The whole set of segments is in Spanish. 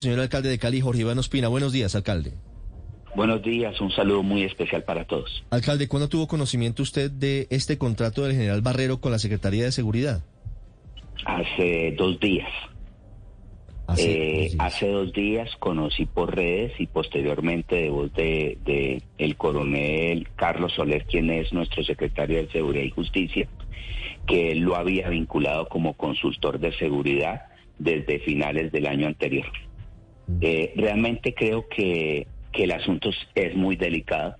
Señor alcalde de Cali, Jorge Iván Ospina. Buenos días, alcalde. Buenos días, un saludo muy especial para todos. Alcalde, ¿cuándo tuvo conocimiento usted de este contrato del general Barrero con la Secretaría de Seguridad? Hace dos días. Hace, eh, hace dos días conocí por redes y posteriormente de voz de, de, el coronel Carlos Soler, quien es nuestro secretario de Seguridad y Justicia, que él lo había vinculado como consultor de seguridad desde finales del año anterior. Eh, realmente creo que, el asunto es muy delicado.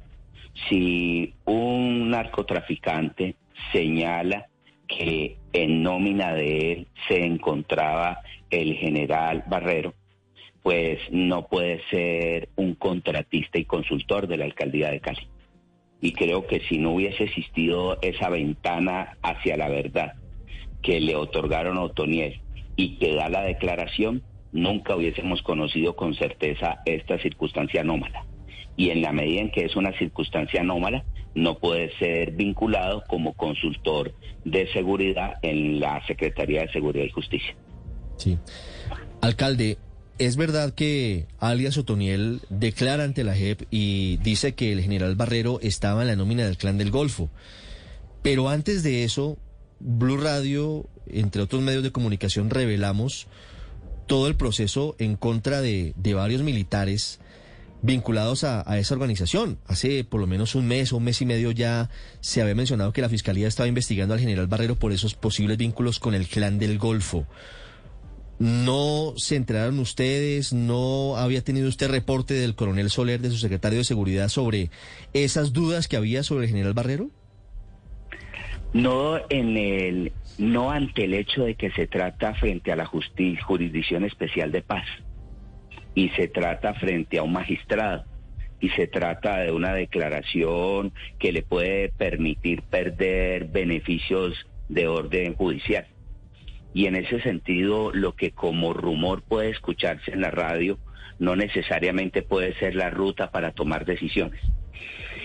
Si un narcotraficante señala que en nómina de él se encontraba el general Barrero, pues no puede ser un contratista y consultor de la alcaldía de Cali. Y creo que si no hubiese existido esa ventana hacia la verdad que le otorgaron a Otoniel y que da la declaración, nunca hubiésemos conocido con certeza esta circunstancia anómala. Y en la medida en que es una circunstancia anómala, no puede ser vinculado como consultor de seguridad en la Secretaría de Seguridad y Justicia. Sí. Alcalde, ¿es verdad que alias Otoniel declara ante la JEP y dice que el general Barrero estaba en la nómina del Clan del Golfo? Pero antes de eso, Blue Radio, entre otros medios de comunicación, revelamos todo el proceso en contra de, varios militares vinculados a, esa organización. Hace por lo menos un mes o un mes y medio ya se había mencionado que la Fiscalía estaba investigando al general Barrero por esos posibles vínculos con el clan del Golfo. ¿No se enteraron ustedes? ¿No había tenido usted reporte del coronel Soler, de su secretario de Seguridad, sobre esas dudas que había sobre el general Barrero? No en el no ante el hecho de que se trata frente a la jurisdicción especial de paz. Y se trata frente a un magistrado. Y se trata de una declaración que le puede permitir perder beneficios de orden judicial. Y en ese sentido, lo que como rumor puede escucharse en la radio no necesariamente puede ser la ruta para tomar decisiones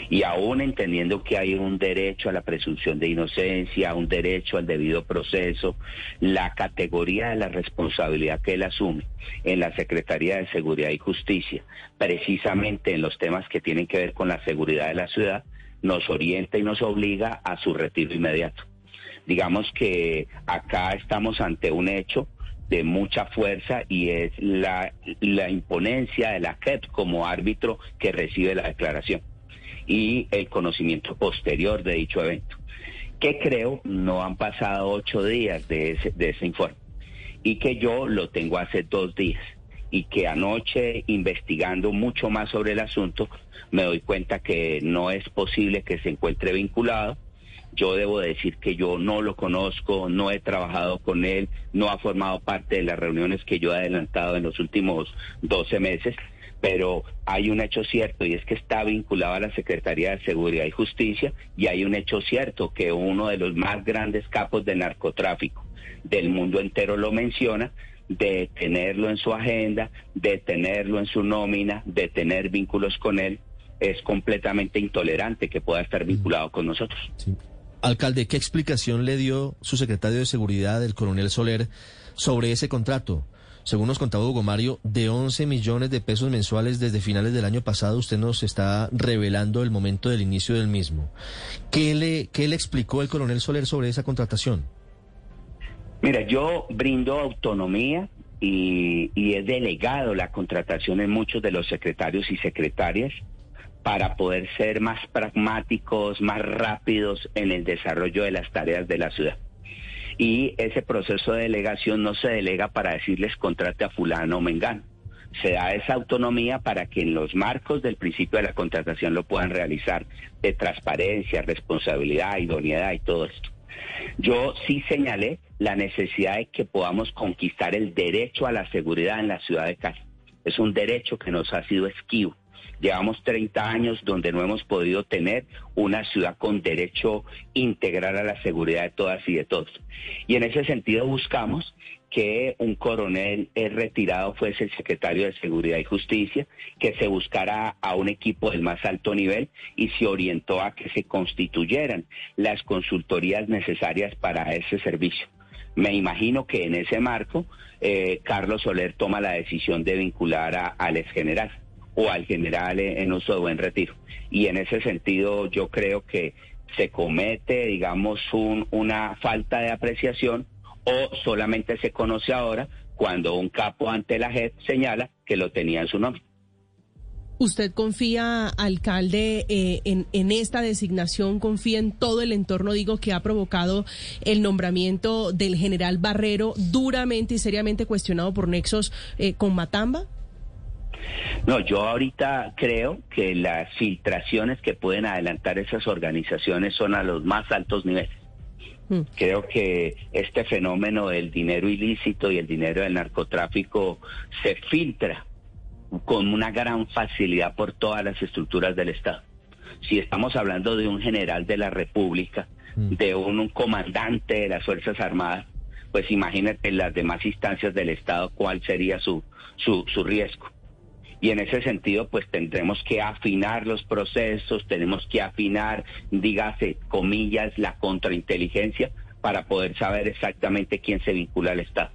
y aún entendiendo que hay un derecho a la presunción de inocencia, un derecho al debido proceso, la categoría de la responsabilidad que él asume en la Secretaría de Seguridad y Justicia, precisamente en los temas que tienen que ver con la seguridad de la ciudad, nos orienta y nos obliga a su retiro inmediato. Digamos que acá estamos ante un hecho de mucha fuerza y es la, imponencia de la JEP como árbitro que recibe la declaración y el conocimiento posterior de dicho evento. Que creo no han pasado ocho días de ese, de ese informe y que yo lo tengo hace dos días y que anoche investigando mucho más sobre el asunto me doy cuenta que no es posible que se encuentre vinculado. Yo debo decir que yo no lo conozco, no he trabajado con él, no ha formado parte de las reuniones que yo he adelantado en los últimos 12 meses pero hay un hecho cierto y es que está vinculado a la Secretaría de Seguridad y Justicia y hay un hecho cierto que uno de los más grandes capos de narcotráfico del mundo entero lo menciona, de tenerlo en su agenda, de tenerlo en su nómina, de tener vínculos con él, es completamente intolerante que pueda estar vinculado con nosotros. Alcalde, ¿qué explicación le dio su secretario de Seguridad, el coronel Soler, sobre ese contrato? Según nos contaba Hugo Mario, de 11 millones de pesos mensuales desde finales del año pasado. Usted nos está revelando el momento del inicio del mismo. ¿Qué le, qué le explicó el coronel Soler sobre esa contratación? Mira, yo brindo autonomía y, y he delegado la contratación en muchos de los secretarios y secretarias para poder ser más pragmáticos, más rápidos en el desarrollo de las tareas de la ciudad y ese proceso de delegación no se delega para decirles contrate a fulano o mengano. Se da esa autonomía para que en los marcos del principio de la contratación lo puedan realizar de transparencia, responsabilidad, idoneidad y todo esto. Yo sí señalé la necesidad de que podamos conquistar el derecho a la seguridad en la ciudad de Cali. Es un derecho que nos ha sido esquivo. Llevamos 30 años donde no hemos podido tener una ciudad con derecho integral a la seguridad de todas y de todos. Y en ese sentido buscamos que un coronel retirado fuese el secretario de Seguridad y Justicia, que se buscara a un equipo del más alto nivel y se orientó a que se constituyeran las consultorías necesarias para ese servicio. Me imagino que en ese marco eh, Carlos Soler toma la decisión de vincular a, al ex general o al general en uso de buen retiro. Y en ese sentido yo creo que se comete, digamos, un, una falta de apreciación o solamente se conoce ahora cuando un capo ante la JEP señala que lo tenía en su nombre. ¿Usted confía, alcalde, eh, en, esta designación? ¿Confía en todo el entorno, digo, que ha provocado el nombramiento del general Barrero duramente y seriamente cuestionado por nexos eh, con Matamba? No, yo ahorita creo que las filtraciones que pueden adelantar esas organizaciones son a los más altos niveles. Mm. Creo que este fenómeno del dinero ilícito y el dinero del narcotráfico se filtra con una gran facilidad por todas las estructuras del Estado. Si estamos hablando de un general de la República, mm. de un, comandante de las Fuerzas Armadas, pues imagínate en las demás instancias del Estado cuál sería su, su, su riesgo. Y en ese sentido, pues tendremos que afinar los procesos, tenemos que afinar, dígase, comillas, la contrainteligencia para poder saber exactamente quién se vincula al Estado.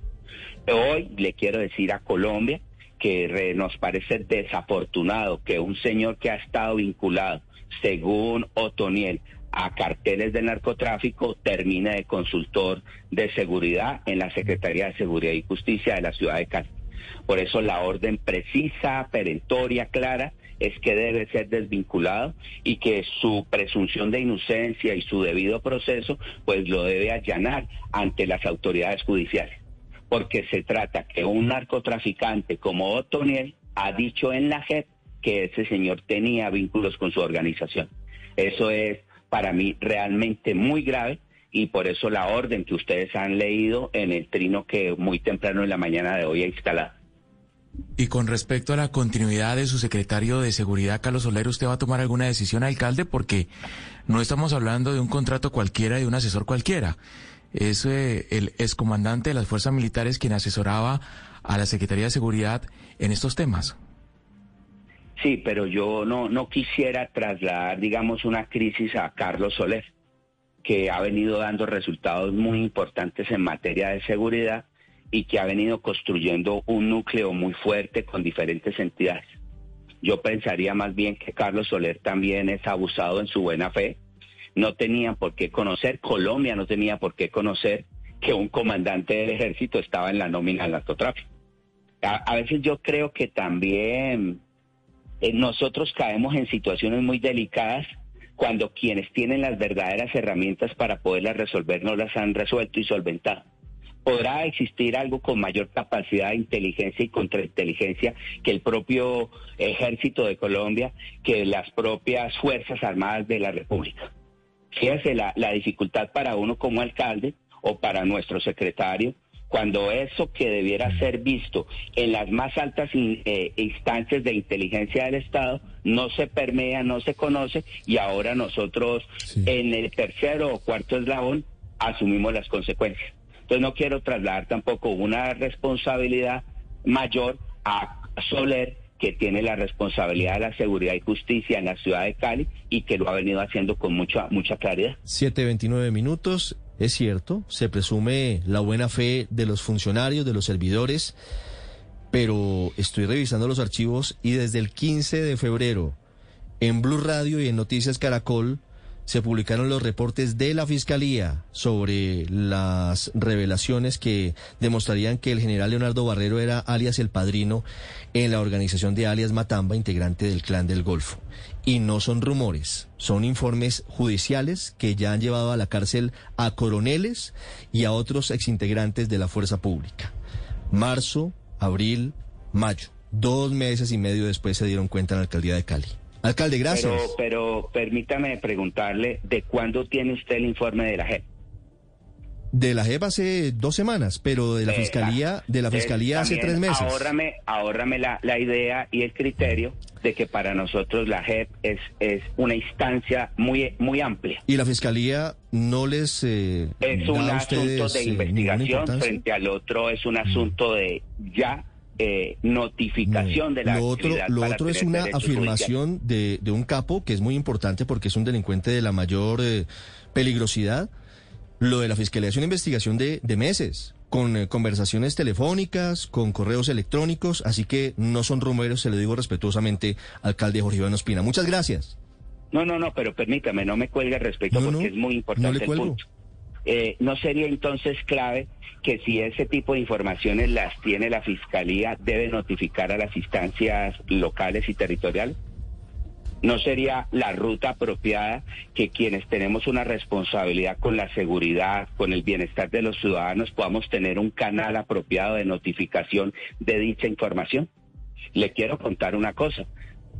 Hoy le quiero decir a Colombia que nos parece desafortunado que un señor que ha estado vinculado, según Otoniel, a carteles de narcotráfico termine de consultor de seguridad en la Secretaría de Seguridad y Justicia de la ciudad de Cali. Por eso la orden precisa, perentoria, clara, es que debe ser desvinculado y que su presunción de inocencia y su debido proceso, pues lo debe allanar ante las autoridades judiciales. Porque se trata que un narcotraficante como Otoniel ha dicho en la JEP que ese señor tenía vínculos con su organización. Eso es para mí realmente muy grave y por eso la orden que ustedes han leído en el trino que muy temprano en la mañana de hoy ha instalado. Y con respecto a la continuidad de su secretario de Seguridad, Carlos Soler, ¿usted va a tomar alguna decisión, alcalde? Porque no estamos hablando de un contrato cualquiera, de un asesor cualquiera. Es eh, el excomandante de las fuerzas militares quien asesoraba a la Secretaría de Seguridad en estos temas. Sí, pero yo no, no quisiera trasladar, digamos, una crisis a Carlos Soler, que ha venido dando resultados muy importantes en materia de seguridad y que ha venido construyendo un núcleo muy fuerte con diferentes entidades. Yo pensaría más bien que Carlos Soler también es abusado en su buena fe. No tenían por qué conocer, Colombia no tenía por qué conocer que un comandante del ejército estaba en la nómina del narcotráfico. A, veces yo creo que también eh, nosotros caemos en situaciones muy delicadas cuando quienes tienen las verdaderas herramientas para poderlas resolver no las han resuelto y solventado podrá existir algo con mayor capacidad de inteligencia y contrainteligencia que el propio ejército de Colombia, que las propias Fuerzas Armadas de la República. Fíjese la, la dificultad para uno como alcalde o para nuestro secretario cuando eso que debiera ser visto en las más altas eh, instancias de inteligencia del Estado no se permea, no se conoce y ahora nosotros en el tercero o cuarto eslabón asumimos las consecuencias. Entonces no quiero trasladar tampoco una responsabilidad mayor a Soler, que tiene la responsabilidad de la seguridad y justicia en la ciudad de Cali y que lo ha venido haciendo con mucha, mucha claridad. 7.29 minutos, es cierto, se presume la buena fe de los funcionarios, de los servidores, pero estoy revisando los archivos y desde el 15 de febrero en Blue Radio y en Noticias Caracol se publicaron los reportes de la Fiscalía sobre las revelaciones que demostrarían que el general Leonardo Barrero era alias el padrino en la organización de alias Matamba, integrante del Clan del Golfo. Y no son rumores, son informes judiciales que ya han llevado a la cárcel a coroneles y a otros exintegrantes de la fuerza pública. Marzo, abril, mayo. Dos meses y medio después se dieron cuenta en la alcaldía de Cali. Alcalde, gracias. Pero, pero permítame preguntarle, ¿de cuándo tiene usted el informe de la JEP? De la JEP hace dos semanas, pero de la Fiscalía, de la Fiscalía hace tres meses. Ahórrame, ahórrame la, la idea y el criterio de que para nosotros la JEP es, es una instancia muy, muy amplia. ¿Y la Fiscalía no les eh, Es un asunto de eh, investigación, frente al otro es un asunto de ya eh, notificación de la lo otro, Lo otro es una afirmación de, un capo que es muy importante porque es un delincuente de la mayor eh, peligrosidad Lo de la Fiscalía es una investigación de, de meses, con eh, conversaciones telefónicas, con correos electrónicos, así que no son rumores, se lo digo respetuosamente, alcalde Jorge Iván Ospina. Muchas gracias. No, no, no, pero permítame, no me cuelgue al respecto No, porque no, es muy no importante le el cuelgo. punto. Eh, ¿No sería entonces clave que si ese tipo de informaciones las tiene la Fiscalía, debe notificar a las instancias locales y territoriales? ¿No sería la ruta apropiada que quienes tenemos una responsabilidad con la seguridad, con el bienestar de los ciudadanos, podamos tener un canal apropiado de notificación de dicha información? Le quiero contar una cosa.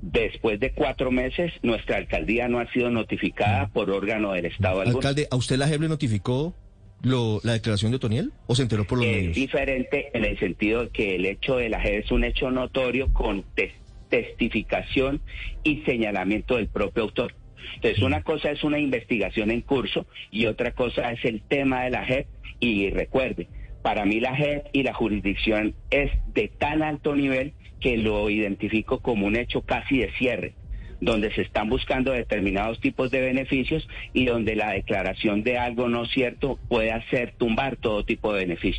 Después de cuatro meses, nuestra alcaldía no ha sido notificada por órgano del Estado alguno. Alcalde, ¿a usted la JEP le notificó lo, la declaración de Otoniel o se enteró por los Es medios? diferente en el sentido de que el hecho de la JEP es un hecho notorio con tes- testificación y señalamiento del propio autor. Entonces, una cosa es una investigación en curso y otra cosa es el tema de la JEP. Y recuerde, para mí la JEP y la jurisdicción es de tan alto nivel que lo identifico como un hecho casi de cierre donde se están buscando determinados tipos de beneficios y donde la declaración de algo no cierto puede hacer tumbar todo tipo de beneficios.